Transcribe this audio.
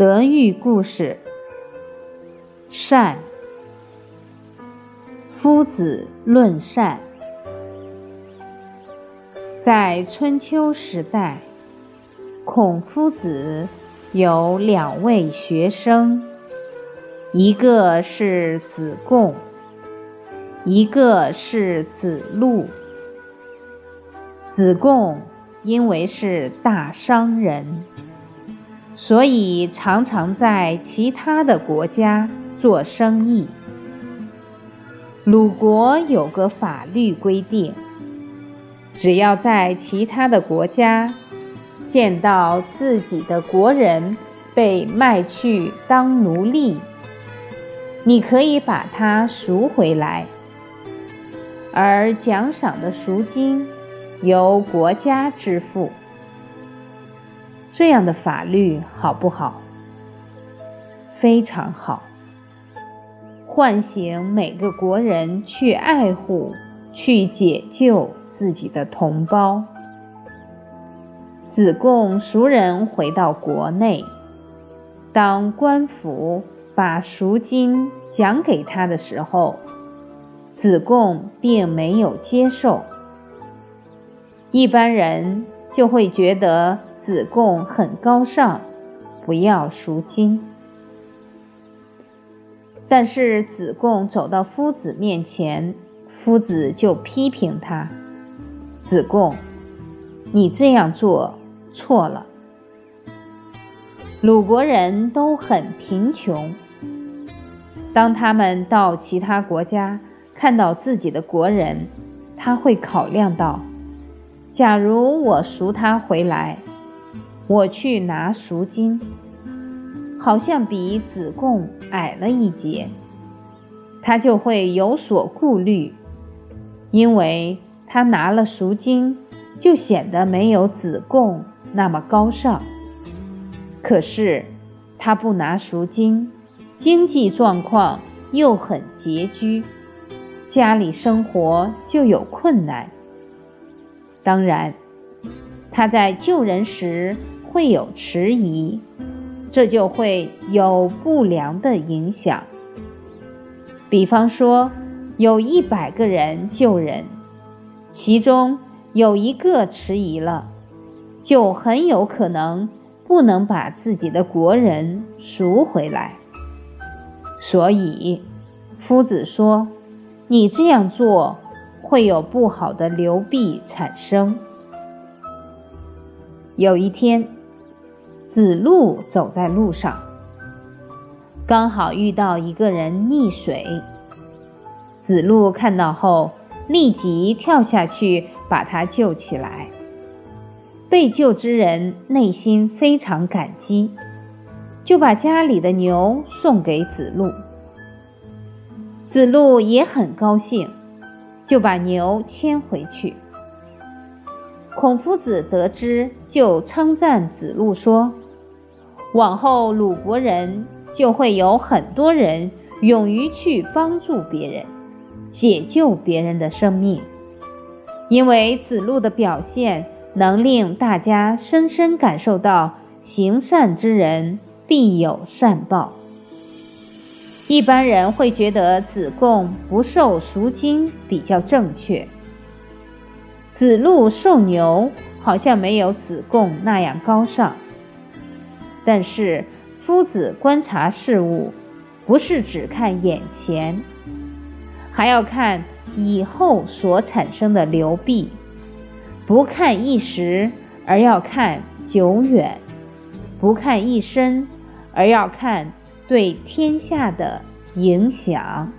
德育故事：善。夫子论善。在春秋时代，孔夫子有两位学生，一个是子贡，一个是子路。子贡因为是大商人。所以常常在其他的国家做生意。鲁国有个法律规定，只要在其他的国家见到自己的国人被卖去当奴隶，你可以把他赎回来，而奖赏的赎金由国家支付。这样的法律好不好？非常好，唤醒每个国人去爱护、去解救自己的同胞。子贡熟人回到国内，当官府把赎金奖给他的时候，子贡并没有接受。一般人就会觉得。子贡很高尚，不要赎金。但是子贡走到夫子面前，夫子就批评他：“子贡，你这样做错了。鲁国人都很贫穷，当他们到其他国家看到自己的国人，他会考量到：假如我赎他回来。”我去拿赎金，好像比子贡矮了一截，他就会有所顾虑，因为他拿了赎金，就显得没有子贡那么高尚。可是他不拿赎金，经济状况又很拮据，家里生活就有困难。当然，他在救人时。会有迟疑，这就会有不良的影响。比方说，有一百个人救人，其中有一个迟疑了，就很有可能不能把自己的国人赎回来。所以，夫子说：“你这样做会有不好的流弊产生。”有一天。子路走在路上，刚好遇到一个人溺水。子路看到后，立即跳下去把他救起来。被救之人内心非常感激，就把家里的牛送给子路。子路也很高兴，就把牛牵回去。孔夫子得知，就称赞子路说。往后，鲁国人就会有很多人勇于去帮助别人，解救别人的生命，因为子路的表现能令大家深深感受到行善之人必有善报。一般人会觉得子贡不受赎金比较正确，子路受牛好像没有子贡那样高尚。但是，夫子观察事物，不是只看眼前，还要看以后所产生的流弊；不看一时，而要看久远；不看一生，而要看对天下的影响。